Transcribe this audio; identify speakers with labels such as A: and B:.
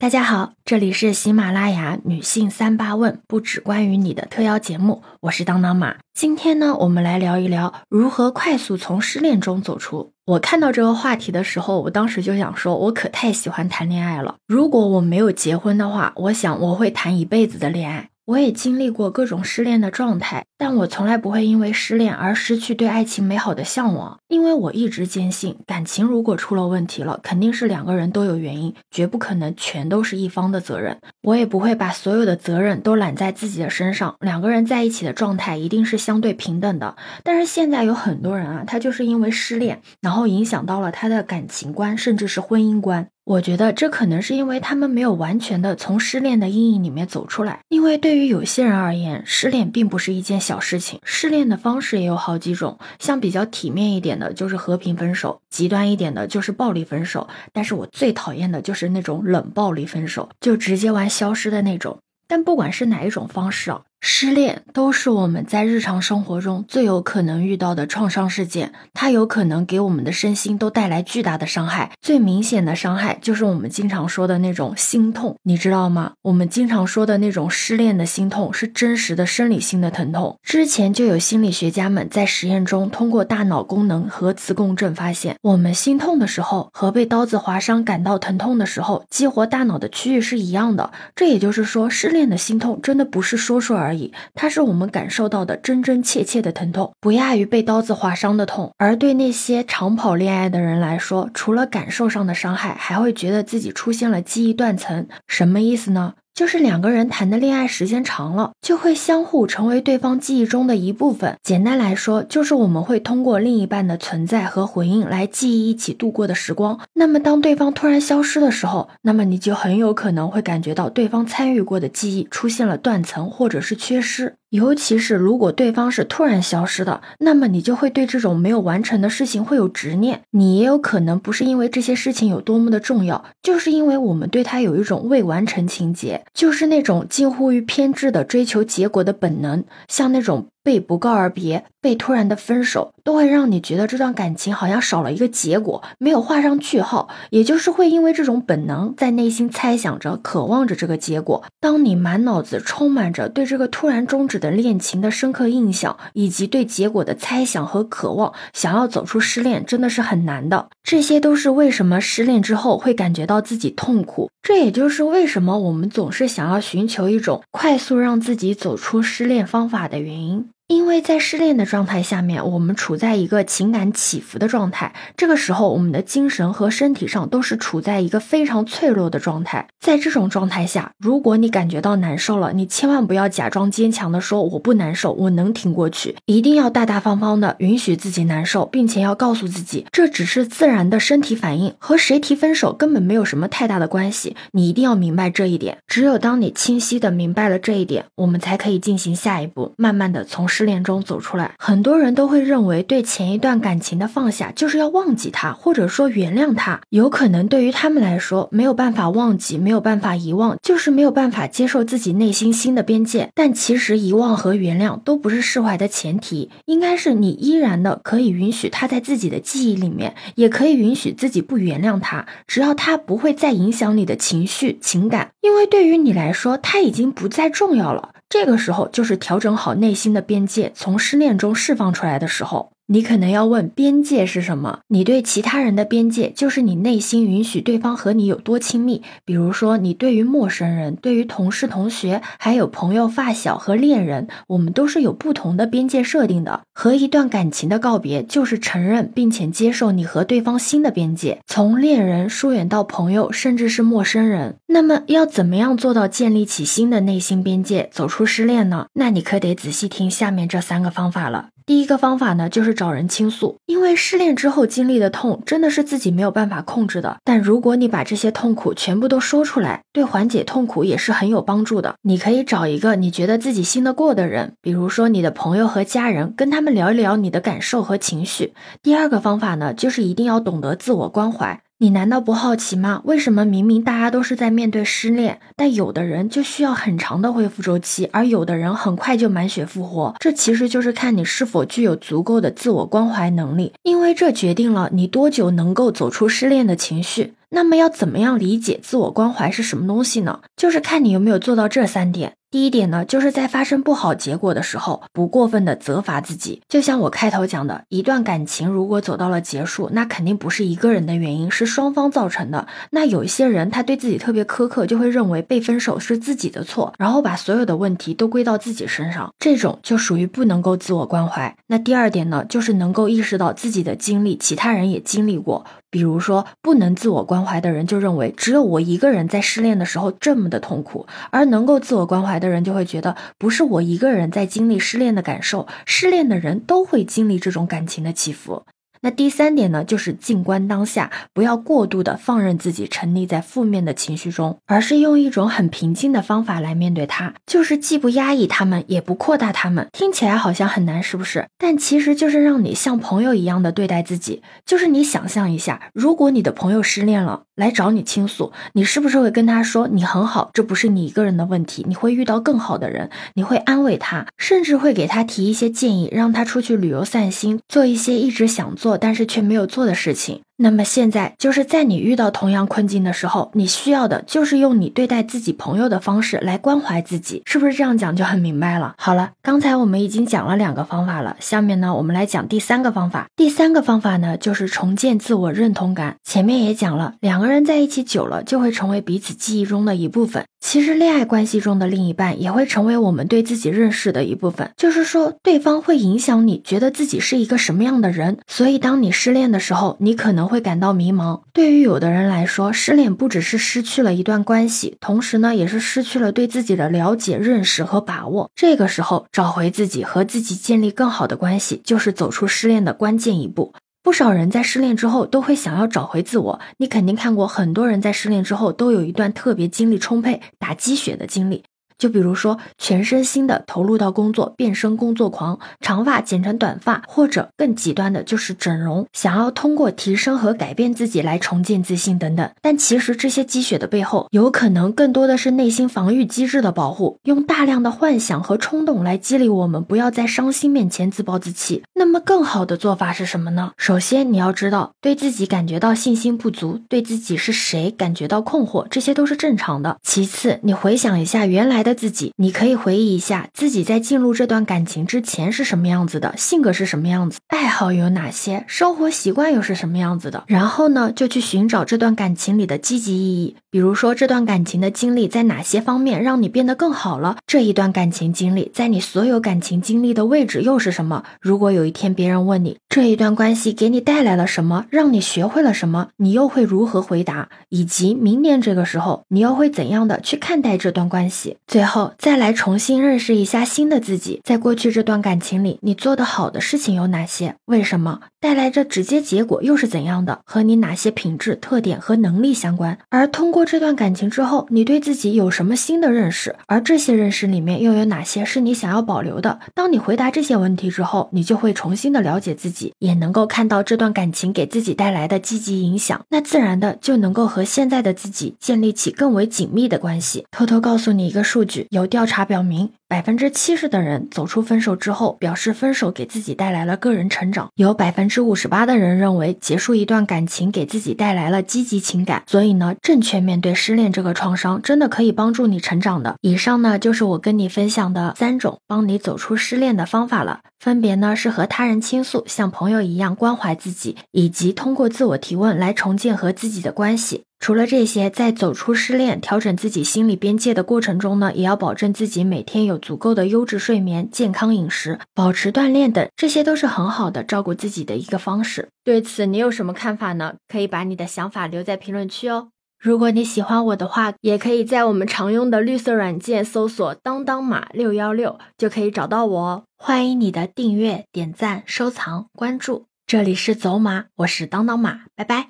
A: 大家好，这里是喜马拉雅女性三八问，不止关于你的特邀节目，我是当当马。今天呢，我们来聊一聊如何快速从失恋中走出。我看到这个话题的时候，我当时就想说，我可太喜欢谈恋爱了。如果我没有结婚的话，我想我会谈一辈子的恋爱。我也经历过各种失恋的状态，但我从来不会因为失恋而失去对爱情美好的向往，因为我一直坚信，感情如果出了问题了，肯定是两个人都有原因，绝不可能全都是一方的责任。我也不会把所有的责任都揽在自己的身上，两个人在一起的状态一定是相对平等的。但是现在有很多人啊，他就是因为失恋，然后影响到了他的感情观，甚至是婚姻观。我觉得这可能是因为他们没有完全的从失恋的阴影里面走出来。因为对于有些人而言，失恋并不是一件小事情。失恋的方式也有好几种，像比较体面一点的，就是和平分手；极端一点的，就是暴力分手。但是我最讨厌的就是那种冷暴力分手，就直接玩消失的那种。但不管是哪一种方式啊。失恋都是我们在日常生活中最有可能遇到的创伤事件，它有可能给我们的身心都带来巨大的伤害。最明显的伤害就是我们经常说的那种心痛，你知道吗？我们经常说的那种失恋的心痛是真实的生理性的疼痛。之前就有心理学家们在实验中通过大脑功能核磁共振发现，我们心痛的时候和被刀子划伤感到疼痛的时候，激活大脑的区域是一样的。这也就是说，失恋的心痛真的不是说说而。而已，它是我们感受到的真真切切的疼痛，不亚于被刀子划伤的痛。而对那些长跑恋爱的人来说，除了感受上的伤害，还会觉得自己出现了记忆断层。什么意思呢？就是两个人谈的恋爱时间长了，就会相互成为对方记忆中的一部分。简单来说，就是我们会通过另一半的存在和回应来记忆一起度过的时光。那么，当对方突然消失的时候，那么你就很有可能会感觉到对方参与过的记忆出现了断层或者是缺失。尤其是如果对方是突然消失的，那么你就会对这种没有完成的事情会有执念。你也有可能不是因为这些事情有多么的重要，就是因为我们对他有一种未完成情节，就是那种近乎于偏执的追求结果的本能，像那种。被不告而别，被突然的分手，都会让你觉得这段感情好像少了一个结果，没有画上句号。也就是会因为这种本能，在内心猜想着、渴望着这个结果。当你满脑子充满着对这个突然终止的恋情的深刻印象，以及对结果的猜想和渴望，想要走出失恋，真的是很难的。这些都是为什么失恋之后会感觉到自己痛苦。这也就是为什么我们总是想要寻求一种快速让自己走出失恋方法的原因。因为在失恋的状态下面，我们处在一个情感起伏的状态，这个时候我们的精神和身体上都是处在一个非常脆弱的状态。在这种状态下，如果你感觉到难受了，你千万不要假装坚强的说我不难受，我能挺过去，一定要大大方方的允许自己难受，并且要告诉自己这只是自然的身体反应，和谁提分手根本没有什么太大的关系。你一定要明白这一点。只有当你清晰的明白了这一点，我们才可以进行下一步，慢慢的从。失恋中走出来，很多人都会认为对前一段感情的放下就是要忘记他，或者说原谅他。有可能对于他们来说，没有办法忘记，没有办法遗忘，就是没有办法接受自己内心新的边界。但其实遗忘和原谅都不是释怀的前提，应该是你依然的可以允许他在自己的记忆里面，也可以允许自己不原谅他，只要他不会再影响你的情绪情感，因为对于你来说，他已经不再重要了。这个时候就是调整好内心的边界，从失恋中释放出来的时候。你可能要问边界是什么？你对其他人的边界，就是你内心允许对方和你有多亲密。比如说，你对于陌生人、对于同事、同学，还有朋友、发小和恋人，我们都是有不同的边界设定的。和一段感情的告别，就是承认并且接受你和对方新的边界，从恋人疏远到朋友，甚至是陌生人。那么，要怎么样做到建立起新的内心边界，走出失恋呢？那你可得仔细听下面这三个方法了。第一个方法呢，就是找人倾诉，因为失恋之后经历的痛真的是自己没有办法控制的。但如果你把这些痛苦全部都说出来，对缓解痛苦也是很有帮助的。你可以找一个你觉得自己信得过的人，比如说你的朋友和家人，跟他们聊一聊你的感受和情绪。第二个方法呢，就是一定要懂得自我关怀。你难道不好奇吗？为什么明明大家都是在面对失恋，但有的人就需要很长的恢复周期，而有的人很快就满血复活？这其实就是看你是否具有足够的自我关怀能力，因为这决定了你多久能够走出失恋的情绪。那么要怎么样理解自我关怀是什么东西呢？就是看你有没有做到这三点。第一点呢，就是在发生不好结果的时候，不过分的责罚自己。就像我开头讲的，一段感情如果走到了结束，那肯定不是一个人的原因，是双方造成的。那有一些人他对自己特别苛刻，就会认为被分手是自己的错，然后把所有的问题都归到自己身上，这种就属于不能够自我关怀。那第二点呢，就是能够意识到自己的经历，其他人也经历过。比如说，不能自我关怀的人就认为只有我一个人在失恋的时候这么的痛苦，而能够自我关怀的人就会觉得不是我一个人在经历失恋的感受，失恋的人都会经历这种感情的起伏。那第三点呢，就是静观当下，不要过度的放任自己沉溺在负面的情绪中，而是用一种很平静的方法来面对它，就是既不压抑他们，也不扩大他们。听起来好像很难，是不是？但其实就是让你像朋友一样的对待自己。就是你想象一下，如果你的朋友失恋了，来找你倾诉，你是不是会跟他说你很好，这不是你一个人的问题，你会遇到更好的人，你会安慰他，甚至会给他提一些建议，让他出去旅游散心，做一些一直想做。但是却没有做的事情。那么现在就是在你遇到同样困境的时候，你需要的就是用你对待自己朋友的方式来关怀自己，是不是这样讲就很明白了？好了，刚才我们已经讲了两个方法了，下面呢我们来讲第三个方法。第三个方法呢就是重建自我认同感。前面也讲了，两个人在一起久了就会成为彼此记忆中的一部分。其实恋爱关系中的另一半也会成为我们对自己认识的一部分，就是说对方会影响你觉得自己是一个什么样的人。所以当你失恋的时候，你可能。会感到迷茫。对于有的人来说，失恋不只是失去了一段关系，同时呢，也是失去了对自己的了解、认识和把握。这个时候，找回自己和自己建立更好的关系，就是走出失恋的关键一步。不少人在失恋之后都会想要找回自我。你肯定看过很多人在失恋之后都有一段特别精力充沛、打鸡血的经历。就比如说，全身心的投入到工作，变身工作狂，长发剪成短发，或者更极端的就是整容，想要通过提升和改变自己来重建自信等等。但其实这些积雪的背后，有可能更多的是内心防御机制的保护，用大量的幻想和冲动来激励我们，不要在伤心面前自暴自弃。那么更好的做法是什么呢？首先你要知道，对自己感觉到信心不足，对自己是谁感觉到困惑，这些都是正常的。其次，你回想一下原来的。的自己，你可以回忆一下自己在进入这段感情之前是什么样子的，性格是什么样子，爱好有哪些，生活习惯又是什么样子的。然后呢，就去寻找这段感情里的积极意义，比如说这段感情的经历在哪些方面让你变得更好了。这一段感情经历在你所有感情经历的位置又是什么？如果有一天别人问你这一段关系给你带来了什么，让你学会了什么，你又会如何回答？以及明年这个时候你又会怎样的去看待这段关系？最后再来重新认识一下新的自己，在过去这段感情里，你做的好的事情有哪些？为什么带来这直接结果又是怎样的？和你哪些品质、特点和能力相关？而通过这段感情之后，你对自己有什么新的认识？而这些认识里面又有哪些是你想要保留的？当你回答这些问题之后，你就会重新的了解自己，也能够看到这段感情给自己带来的积极影响，那自然的就能够和现在的自己建立起更为紧密的关系。偷偷告诉你一个数据，有。调查表明，百分之七十的人走出分手之后，表示分手给自己带来了个人成长；有百分之五十八的人认为结束一段感情给自己带来了积极情感。所以呢，正确面对失恋这个创伤，真的可以帮助你成长的。以上呢，就是我跟你分享的三种帮你走出失恋的方法了，分别呢是和他人倾诉，像朋友一样关怀自己，以及通过自我提问来重建和自己的关系。除了这些，在走出失恋、调整自己心理边界的过程中呢，也要保证自己每天有足够的优质睡眠、健康饮食、保持锻炼等，这些都是很好的照顾自己的一个方式。对此，你有什么看法呢？可以把你的想法留在评论区哦。如果你喜欢我的话，也可以在我们常用的绿色软件搜索“当当马六幺六”，就可以找到我哦。欢迎你的订阅、点赞、收藏、关注。这里是走马，我是当当马，拜拜。